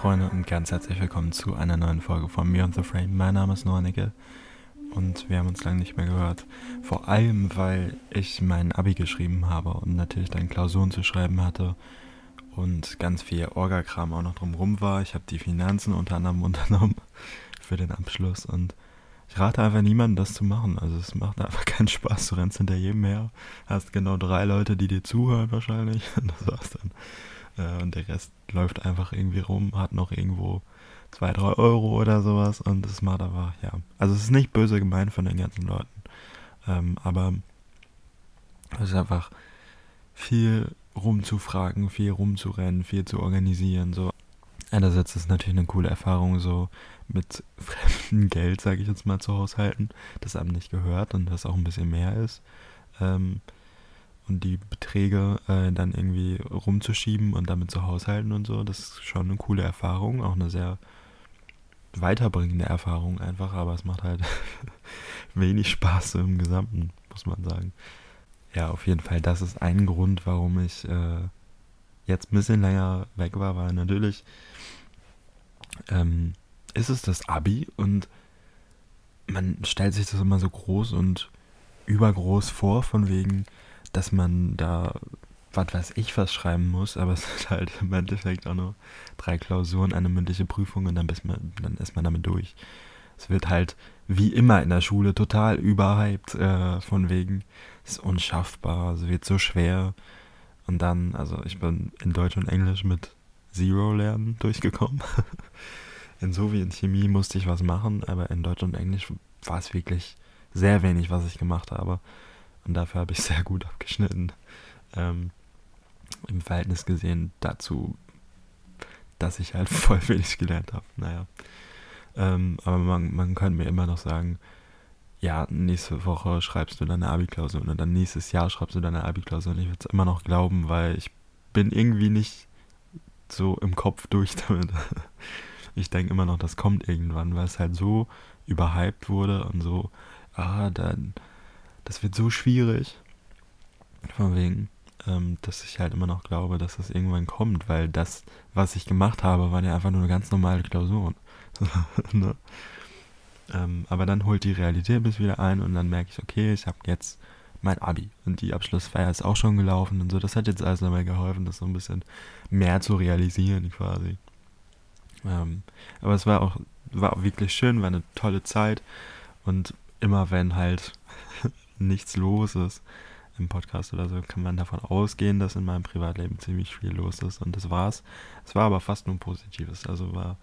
Freunde und ganz herzlich willkommen zu einer neuen Folge von Me on the Frame. Mein Name ist Nornecke und wir haben uns lange nicht mehr gehört. Vor allem, weil ich mein Abi geschrieben habe und natürlich dann Klausuren zu schreiben hatte und ganz viel Orgakram auch noch drumherum war. Ich habe die Finanzen unter anderem unternommen für den Abschluss und ich rate einfach niemandem, das zu machen. Also es macht einfach keinen Spaß. Du rennst hinter jedem her, hast genau drei Leute, die dir zuhören wahrscheinlich. Und das war's dann. Äh, und der Rest läuft einfach irgendwie rum, hat noch irgendwo zwei, drei Euro oder sowas und es macht einfach, ja. Also es ist nicht böse gemeint von den ganzen Leuten. Ähm, aber es ist einfach viel rumzufragen, viel rumzurennen, viel zu organisieren. So. Einerseits ist es natürlich eine coole Erfahrung, so mit fremdem Geld, sage ich jetzt mal, zu haushalten, das einem nicht gehört und das auch ein bisschen mehr ist. Ähm, und die Beträge äh, dann irgendwie rumzuschieben und damit zu haushalten und so, das ist schon eine coole Erfahrung, auch eine sehr weiterbringende Erfahrung einfach, aber es macht halt wenig Spaß im Gesamten, muss man sagen. Ja, auf jeden Fall, das ist ein Grund, warum ich äh, jetzt ein bisschen länger weg war, weil natürlich ähm, ist es das Abi und man stellt sich das immer so groß und übergroß vor, von wegen, dass man da, was weiß ich, was schreiben muss, aber es ist halt im Endeffekt auch nur drei Klausuren, eine mündliche Prüfung und dann, ist man, dann ist man damit durch. Es wird halt wie immer in der Schule total überhyped, äh, von wegen, es ist unschaffbar, es wird so schwer. Und dann, also ich bin in Deutsch und Englisch mit Zero lernen durchgekommen. in so wie in Chemie musste ich was machen, aber in Deutsch und Englisch war es wirklich sehr wenig, was ich gemacht habe. Und dafür habe ich sehr gut abgeschnitten. Ähm, Im Verhältnis gesehen dazu, dass ich halt voll wenig gelernt habe. Naja. Ähm, aber man, man könnte mir immer noch sagen, ja, nächste Woche schreibst du deine Abi-Klausur und dann nächstes Jahr schreibst du deine Abi-Klausur und ich würde es immer noch glauben, weil ich bin irgendwie nicht so im Kopf durch damit. Ich denke immer noch, das kommt irgendwann, weil es halt so überhyped wurde und so, ah, dann das wird so schwierig. Von wegen, ähm, dass ich halt immer noch glaube, dass das irgendwann kommt, weil das, was ich gemacht habe, waren ja einfach nur ganz normale Klausuren. ne? ähm, aber dann holt die Realität bis wieder ein und dann merke ich, okay, ich habe jetzt mein Abi und die Abschlussfeier ist auch schon gelaufen und so. Das hat jetzt alles dabei geholfen, das so ein bisschen mehr zu realisieren quasi. Ähm, aber es war auch, war auch wirklich schön, war eine tolle Zeit und immer wenn halt nichts los ist im Podcast oder so, kann man davon ausgehen, dass in meinem Privatleben ziemlich viel los ist. Und das war's. Es war aber fast nur Positives. Also war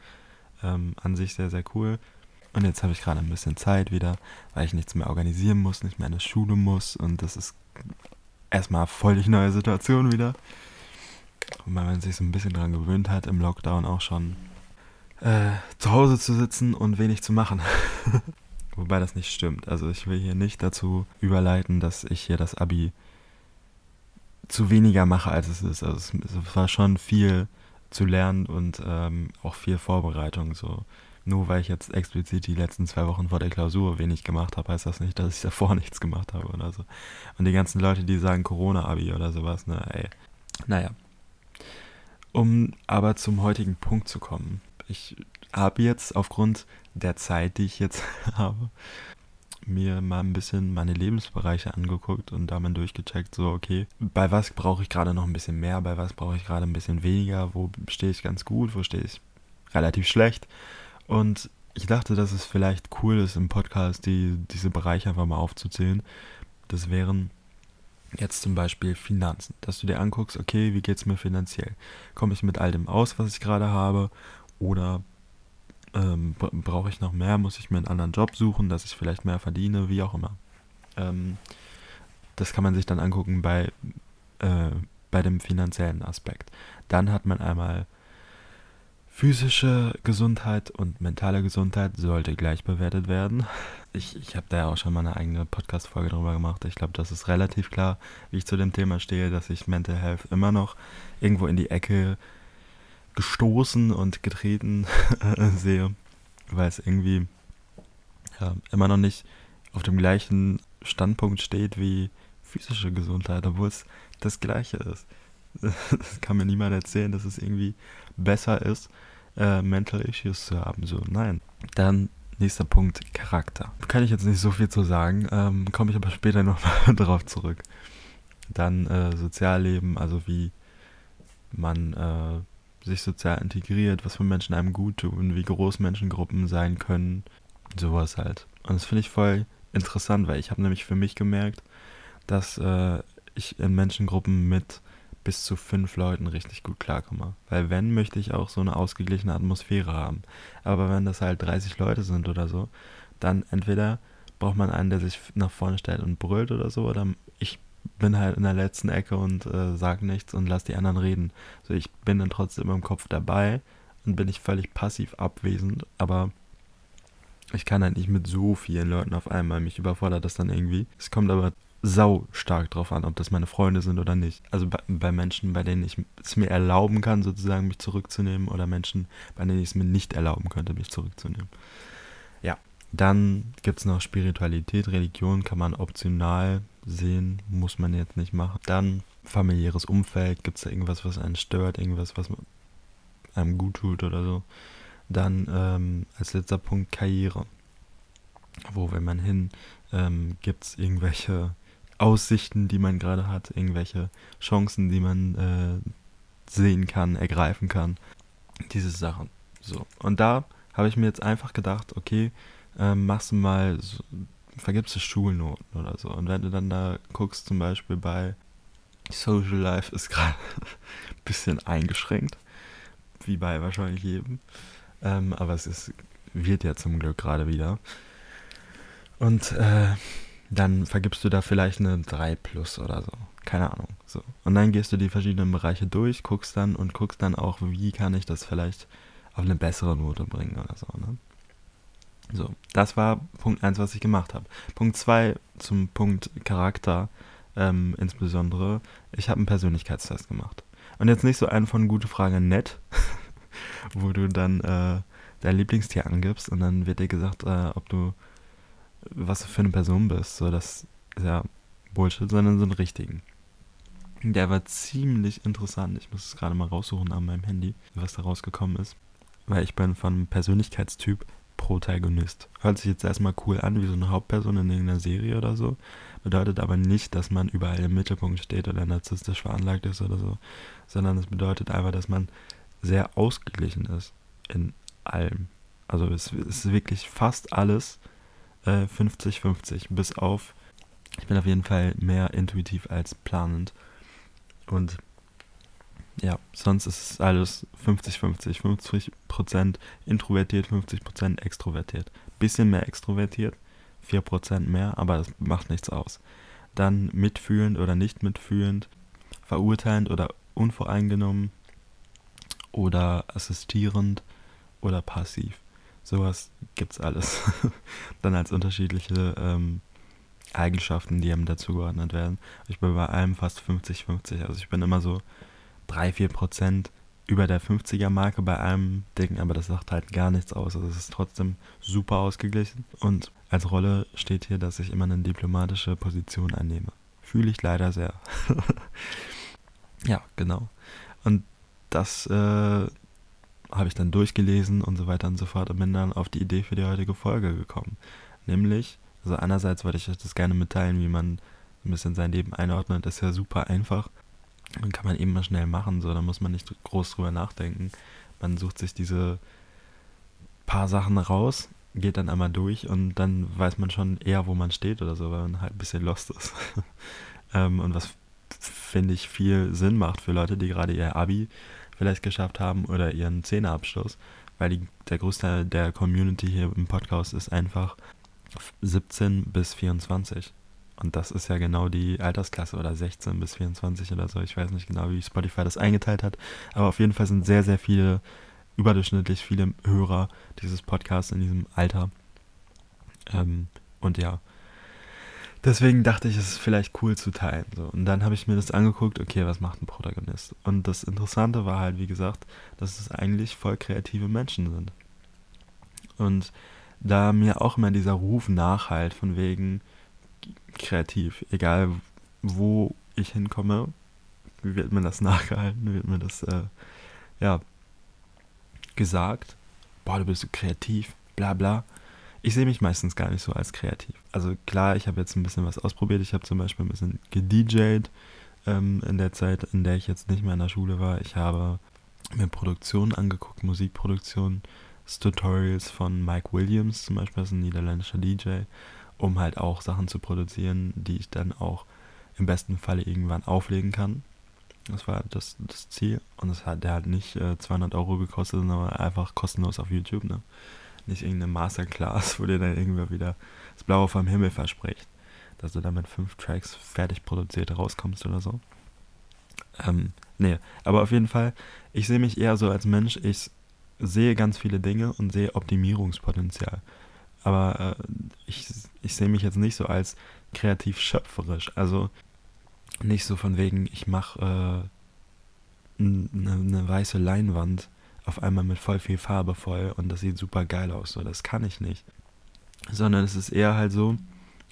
ähm, an sich sehr, sehr cool. Und jetzt habe ich gerade ein bisschen Zeit wieder, weil ich nichts mehr organisieren muss, nicht mehr in die Schule muss. Und das ist erstmal völlig neue Situation wieder. Und weil man sich so ein bisschen daran gewöhnt hat, im Lockdown auch schon äh, zu Hause zu sitzen und wenig zu machen. Wobei das nicht stimmt. Also ich will hier nicht dazu überleiten, dass ich hier das Abi zu weniger mache, als es ist. Also es, war schon viel zu lernen und ähm, auch viel Vorbereitung. So. Nur weil ich jetzt explizit die letzten zwei Wochen vor der Klausur wenig gemacht habe, heißt das nicht, dass ich davor nichts gemacht habe oder so. Und die ganzen Leute, die sagen Corona-Abi oder sowas, ne, ey. Naja. Um aber zum heutigen Punkt zu kommen. Ich habe jetzt aufgrund der Zeit, die ich jetzt habe, mir mal ein bisschen meine Lebensbereiche angeguckt und da mal durchgecheckt, so, okay, bei was brauche ich gerade noch ein bisschen mehr, bei was brauche ich gerade ein bisschen weniger, wo stehe ich ganz gut, wo stehe ich relativ schlecht. Und ich dachte, dass es vielleicht cool ist, im Podcast die, diese Bereiche einfach mal aufzuzählen. Das wären jetzt zum Beispiel Finanzen, dass du dir anguckst, okay, wie geht es mir finanziell? Komme ich mit all dem aus, was ich gerade habe? Oder ähm, brauche ich noch mehr, muss ich mir einen anderen Job suchen, dass ich vielleicht mehr verdiene, wie auch immer. Ähm, das kann man sich dann angucken bei, äh, bei dem finanziellen Aspekt. Dann hat man einmal physische Gesundheit und mentale Gesundheit sollte gleich bewertet werden. Ich, ich habe da ja auch schon mal eine eigene Podcast-Folge drüber gemacht. Ich glaube, das ist relativ klar, wie ich zu dem Thema stehe, dass ich Mental Health immer noch irgendwo in die Ecke gestoßen und getreten sehe, weil es irgendwie ja, immer noch nicht auf dem gleichen Standpunkt steht wie physische Gesundheit, obwohl es das gleiche ist. Das kann mir niemand erzählen, dass es irgendwie besser ist, äh, Mental Issues zu haben. So, nein. Dann nächster Punkt, Charakter. Kann ich jetzt nicht so viel zu sagen, ähm, komme ich aber später nochmal drauf zurück. Dann äh, Sozialleben, also wie man äh, sich sozial integriert, was für Menschen einem gut tun, wie groß Menschengruppen sein können, sowas halt. Und das finde ich voll interessant, weil ich habe nämlich für mich gemerkt, dass äh, ich in Menschengruppen mit bis zu fünf Leuten richtig gut klarkomme. Weil wenn, möchte ich auch so eine ausgeglichene Atmosphäre haben. Aber wenn das halt 30 Leute sind oder so, dann entweder braucht man einen, der sich nach vorne stellt und brüllt oder so, oder ich bin halt in der letzten Ecke und äh, sag nichts und lass die anderen reden. So, ich bin dann trotzdem im Kopf dabei und bin nicht völlig passiv abwesend, aber ich kann halt nicht mit so vielen Leuten auf einmal. Mich überfordert das dann irgendwie. Es kommt aber sau stark drauf an, ob das meine Freunde sind oder nicht. Also bei, bei, Menschen, bei denen ich es mir erlauben kann, sozusagen mich zurückzunehmen, oder Menschen, bei denen ich es mir nicht erlauben könnte, mich zurückzunehmen. Ja. Dann gibt es noch Spiritualität, Religion kann man optional sehen, muss man jetzt nicht machen. Dann familiäres Umfeld, gibt es da irgendwas, was einen stört, irgendwas, was einem gut tut oder so. Dann ähm, als letzter Punkt Karriere. Wo will man hin? Ähm, gibt es irgendwelche Aussichten, die man gerade hat, irgendwelche Chancen, die man äh, sehen kann, ergreifen kann. Diese Sachen. So. Und da habe ich mir jetzt einfach gedacht, okay, ähm, machst du mal, so, vergibst du Schulnoten oder so. Und wenn du dann da guckst, zum Beispiel bei Social Life ist gerade ein bisschen eingeschränkt, wie bei wahrscheinlich jedem. Ähm, aber es ist, wird ja zum Glück gerade wieder. Und äh, dann vergibst du da vielleicht eine 3 plus oder so. Keine Ahnung. So. Und dann gehst du die verschiedenen Bereiche durch, guckst dann und guckst dann auch, wie kann ich das vielleicht auf eine bessere Note bringen oder so. Ne? So, das war Punkt 1, was ich gemacht habe. Punkt 2 zum Punkt Charakter ähm, insbesondere. Ich habe einen Persönlichkeitstest gemacht. Und jetzt nicht so einen von gute Frage nett, wo du dann äh, dein Lieblingstier angibst und dann wird dir gesagt, äh, ob du was du für eine Person bist. So, das ist ja Bullshit, sondern so einen richtigen. Der war ziemlich interessant. Ich muss es gerade mal raussuchen an meinem Handy, was da rausgekommen ist. Weil ich bin von Persönlichkeitstyp Protagonist. Hört sich jetzt erstmal cool an, wie so eine Hauptperson in irgendeiner Serie oder so. Bedeutet aber nicht, dass man überall im Mittelpunkt steht oder narzisstisch veranlagt ist oder so. Sondern es bedeutet einfach, dass man sehr ausgeglichen ist in allem. Also es ist wirklich fast alles 50-50, äh, bis auf, ich bin auf jeden Fall mehr intuitiv als planend. Und ja, sonst ist es alles 50-50. 50%, introvertiert, 50% extrovertiert. Bisschen mehr extrovertiert, 4% mehr, aber das macht nichts aus. Dann mitfühlend oder nicht mitfühlend, verurteilend oder unvoreingenommen oder assistierend oder passiv. Sowas gibt's alles. Dann als unterschiedliche ähm, Eigenschaften, die einem dazugeordnet werden. Ich bin bei allem fast 50-50. Also ich bin immer so 3-4 Prozent über der 50er-Marke bei einem Ding, aber das sagt halt gar nichts aus. Also es ist trotzdem super ausgeglichen. Und als Rolle steht hier, dass ich immer eine diplomatische Position einnehme. Fühle ich leider sehr. ja, genau. Und das äh, habe ich dann durchgelesen und so weiter und so fort und bin dann auf die Idee für die heutige Folge gekommen. Nämlich, also einerseits wollte ich euch das gerne mitteilen, wie man ein bisschen sein Leben einordnet. Das ist ja super einfach. Dann kann man eben mal schnell machen, so, da muss man nicht groß drüber nachdenken. Man sucht sich diese paar Sachen raus, geht dann einmal durch und dann weiß man schon eher, wo man steht oder so, weil man halt ein bisschen lost ist. ähm, und was finde ich viel Sinn macht für Leute, die gerade ihr Abi vielleicht geschafft haben oder ihren Zehnerabschluss, weil die, der Großteil der Community hier im Podcast ist einfach 17 bis 24. Und das ist ja genau die Altersklasse oder 16 bis 24 oder so. Ich weiß nicht genau, wie Spotify das eingeteilt hat. Aber auf jeden Fall sind sehr, sehr viele, überdurchschnittlich viele Hörer dieses Podcasts in diesem Alter. Ähm, und ja, Deswegen dachte ich, es ist vielleicht cool zu teilen. So. Und dann habe ich mir das angeguckt, okay, was macht ein Protagonist? Und das Interessante war halt, wie gesagt, dass es eigentlich voll kreative Menschen sind. Und da mir auch immer dieser Ruf nachhalt, von wegen kreativ, egal wo ich hinkomme, wird mir das nachgehalten, wird mir das, äh, ja, gesagt, boah, du bist so kreativ, bla bla. Ich sehe mich meistens gar nicht so als kreativ. Also klar, ich habe jetzt ein bisschen was ausprobiert. Ich habe zum Beispiel ein bisschen gedjed ähm, in der Zeit, in der ich jetzt nicht mehr in der Schule war. Ich habe mir Produktionen angeguckt, Musikproduktionen, Tutorials von Mike Williams zum Beispiel, das ist ein niederländischer DJ, um halt auch Sachen zu produzieren, die ich dann auch im besten Falle irgendwann auflegen kann. Das war das, das Ziel. Und das hat, der hat nicht äh, 200 Euro gekostet, sondern einfach kostenlos auf YouTube. Ne? Nicht irgendeine Masterclass, wo dir dann irgendwer wieder das Blaue vom Himmel verspricht. Dass du dann mit fünf Tracks fertig produziert rauskommst oder so. Ähm, nee, aber auf jeden Fall, ich sehe mich eher so als Mensch, ich sehe ganz viele Dinge und sehe Optimierungspotenzial. Aber äh, ich, ich sehe mich jetzt nicht so als kreativ schöpferisch. Also nicht so von wegen, ich mache äh, eine ne weiße Leinwand auf einmal mit voll viel Farbe voll und das sieht super geil aus. So, das kann ich nicht. Sondern es ist eher halt so,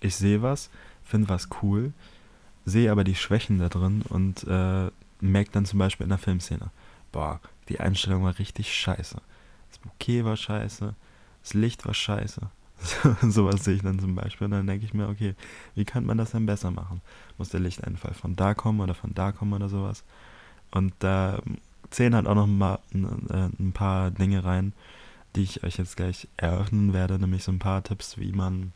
ich sehe was, finde was cool, sehe aber die Schwächen da drin und äh, merke dann zum Beispiel in der Filmszene, boah, die Einstellung war richtig scheiße. Das Bouquet war scheiße, das Licht war scheiße. Sowas sehe ich dann zum Beispiel. Und dann denke ich mir, okay, wie könnte man das denn besser machen? Muss der Lichteinfall von da kommen oder von da kommen oder sowas? Und da zählen halt auch noch mal äh, ein paar Dinge rein, die ich euch jetzt gleich eröffnen werde, nämlich so ein paar Tipps, wie man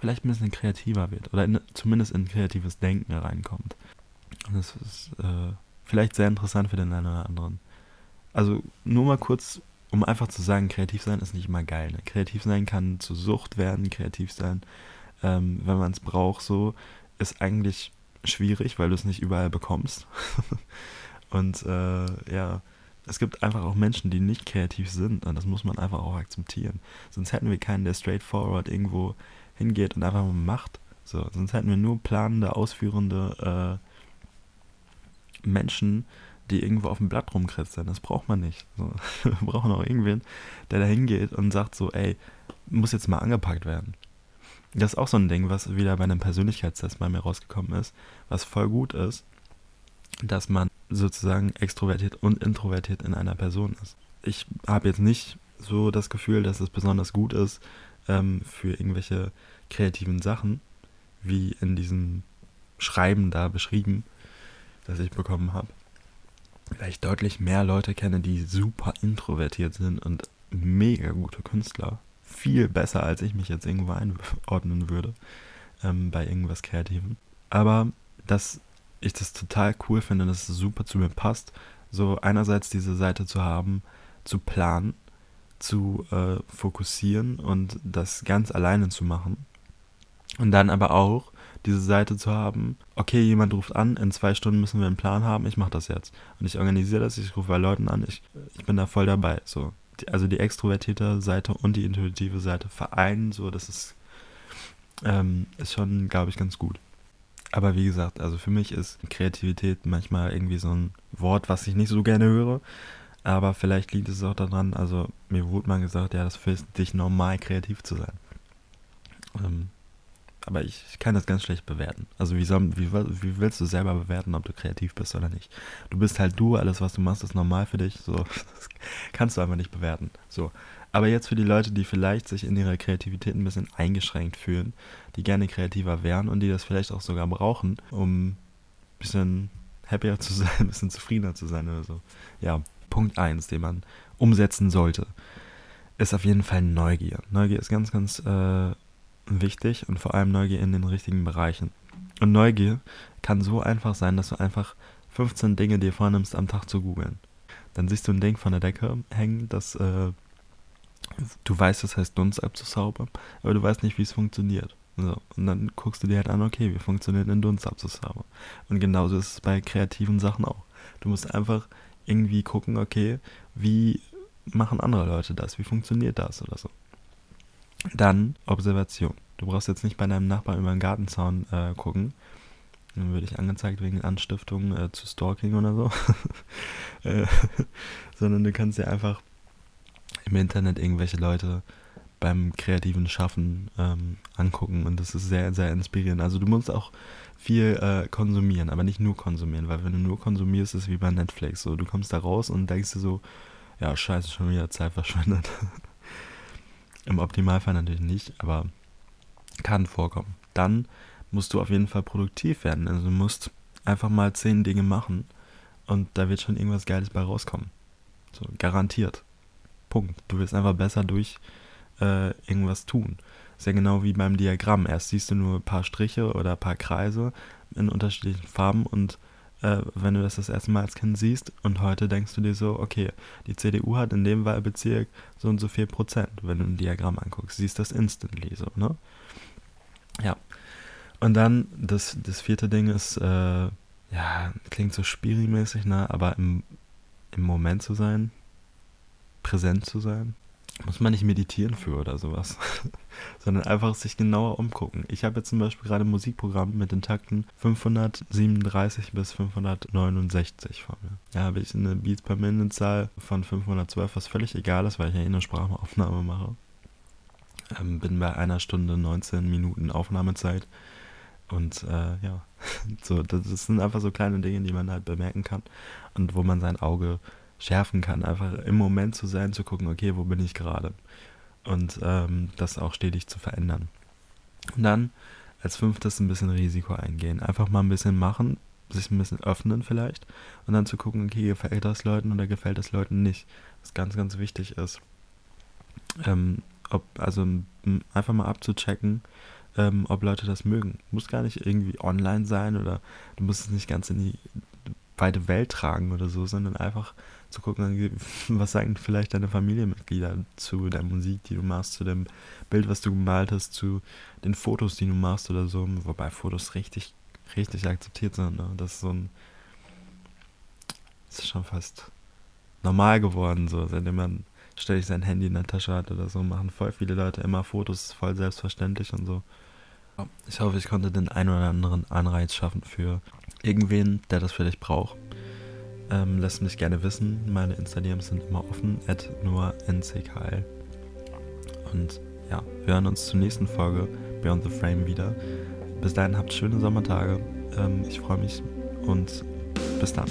vielleicht ein bisschen kreativer wird oder in, zumindest in kreatives Denken reinkommt. Und das ist äh, vielleicht sehr interessant für den einen oder anderen. Also nur mal kurz, um einfach zu sagen, kreativ sein ist nicht immer geil. Ne? Kreativ sein kann zu Sucht werden, kreativ sein, ähm, wenn man es braucht, so, ist eigentlich schwierig, weil du es nicht überall bekommst. und äh, ja, es gibt einfach auch Menschen, die nicht kreativ sind und das muss man einfach auch akzeptieren. Sonst hätten wir keinen, der straightforward irgendwo hingeht und einfach mal macht. So, sonst hätten wir nur planende, ausführende äh, Menschen, die irgendwo auf dem Blatt rumkritzeln. Das braucht man nicht. So, wir brauchen auch irgendwen, der da hingeht und sagt so, ey, muss jetzt mal angepackt werden. Das ist auch so ein Ding, was wieder bei einem Persönlichkeitstest bei mir rausgekommen ist, was voll gut ist, dass man sozusagen extrovertiert und introvertiert in einer Person ist. Ich habe jetzt nicht so das Gefühl, dass es besonders gut ist ähm, für irgendwelche kreativen Sachen, wie in diesem Schreiben da beschrieben, das ich bekommen habe weil ich deutlich mehr Leute kenne, die super introvertiert sind und mega gute Künstler. Viel besser, als ich mich jetzt irgendwo einordnen würde ähm, bei irgendwas Kreativem. Aber dass ich das total cool finde, dass es super zu mir passt, so einerseits diese Seite zu haben, zu planen, zu äh, fokussieren und das ganz alleine zu machen. Und dann aber auch diese Seite zu haben, okay, jemand ruft an, in zwei Stunden müssen wir einen Plan haben, ich mache das jetzt. Und ich organisiere das, ich rufe bei Leuten an, ich, ich bin da voll dabei. So. Also die extrovertierte Seite und die intuitive Seite vereinen, so, das ist, ähm, ist schon, glaube ich, ganz gut. Aber wie gesagt, also für mich ist Kreativität manchmal irgendwie so ein Wort, was ich nicht so gerne höre. Aber vielleicht liegt es auch daran, also mir wurde mal gesagt, ja, das für dich normal kreativ zu sein. Ähm, aber ich, ich, kann das ganz schlecht bewerten. Also wie, soll, wie, wie, willst du selber bewerten, ob du kreativ bist oder nicht? Du bist halt du, alles was du machst ist normal für dich, so das kannst du einfach nicht bewerten. So. Aber jetzt für die Leute, die vielleicht sich in ihrer Kreativität ein bisschen eingeschränkt fühlen, die gerne kreativer wären und die das vielleicht auch sogar brauchen, um ein bisschen happier zu sein, ein bisschen zufriedener zu sein oder so. Ja, Punkt 1, den man umsetzen sollte, ist auf jeden Fall Neugier. Neugier ist ganz, ganz äh, wichtig und vor allem Neugier in den richtigen Bereichen. Und Neugier kann so einfach sein, dass du einfach 15 Dinge dir vornimmst, am Tag zu googeln. Dann siehst du ein Ding von der Decke hängen, das äh, du weißt, das heißt Dunst abzusaubern, aber du weißt nicht, wie es funktioniert. So, und dann guckst du dir halt an, okay, wie funktioniert ein Dunst abzusaubern? Und genauso ist es bei kreativen Sachen auch. Du musst einfach irgendwie gucken, okay, wie machen andere Leute das? Wie funktioniert das oder so? Dann Observation. Du brauchst jetzt nicht bei deinem Nachbarn über den Gartenzaun äh, gucken. Dann würde ich angezeigt wegen Anstiftung äh, zu Stalking oder so. äh, sondern du kannst dir einfach im Internet irgendwelche Leute beim kreativen Schaffen ähm, angucken und das ist sehr, sehr inspirierend. Also du musst auch viel äh, konsumieren, aber nicht nur konsumieren, weil wenn du nur konsumierst, ist es wie bei Netflix. So, du kommst da raus und denkst dir so, ja, scheiße, schon wieder Zeit verschwendet. Im Optimalfall natürlich nicht, aber kann vorkommen. Dann musst du auf jeden Fall produktiv werden. Also du musst einfach mal zehn Dinge machen und da wird schon irgendwas Geiles bei rauskommen. So, garantiert. Punkt. Du wirst einfach besser durch äh, irgendwas tun. Ist ja genau wie beim Diagramm. Erst siehst du nur ein paar Striche oder ein paar Kreise in unterschiedlichen Farben und äh, wenn du das das erste Mal als Kind siehst und heute denkst du dir so, okay, die CDU hat in dem Wahlbezirk so und so viel Prozent, wenn du ein Diagramm anguckst, siehst das instantly so, ne? Ja. Und dann das, das vierte Ding ist, äh, ja, klingt so spielmäßig, ne? Aber im, im Moment zu sein, präsent zu sein, muss man nicht meditieren für oder sowas, sondern einfach sich genauer umgucken. Ich habe jetzt zum Beispiel gerade ein Musikprogramm mit den Takten 537 bis 569 vor mir. Da habe ich eine Beats per Minute Zahl von 512, was völlig egal ist, weil ich ja eh eine Sprachaufnahme mache. Ähm, bin bei einer Stunde 19 Minuten Aufnahmezeit. Und äh, ja, so, das sind einfach so kleine Dinge, die man halt bemerken kann und wo man sein Auge schärfen kann. Einfach im Moment zu sein, zu gucken, okay, wo bin ich gerade? Und ähm, das auch stetig zu verändern. Und dann als fünftes ein bisschen Risiko eingehen. Einfach mal ein bisschen machen, sich ein bisschen öffnen vielleicht und dann zu gucken, okay, gefällt das Leuten oder gefällt das Leuten nicht. Was ganz, ganz wichtig ist. Ähm, ob, also einfach mal abzuchecken, ähm, ob Leute das mögen. Muss gar nicht irgendwie online sein oder du musst es nicht ganz in die weite Welt tragen oder so, sondern einfach zu gucken, was sagen vielleicht deine Familienmitglieder zu der Musik, die du machst, zu dem Bild, was du gemalt hast, zu den Fotos, die du machst oder so. Wobei Fotos richtig, richtig akzeptiert sind. Ne? Das ist so ein. Das ist schon fast normal geworden, so, seitdem man ständig sein Handy in der Tasche hat oder so, machen voll viele Leute immer Fotos, voll selbstverständlich und so. Ich hoffe, ich konnte den einen oder anderen Anreiz schaffen für irgendwen, der das vielleicht braucht. Ähm, lasst mich gerne wissen. Meine Instagrams sind immer offen, at nur nckl. Und ja, wir hören uns zur nächsten Folge Beyond the Frame wieder. Bis dahin habt schöne Sommertage. Ähm, ich freue mich und bis dann.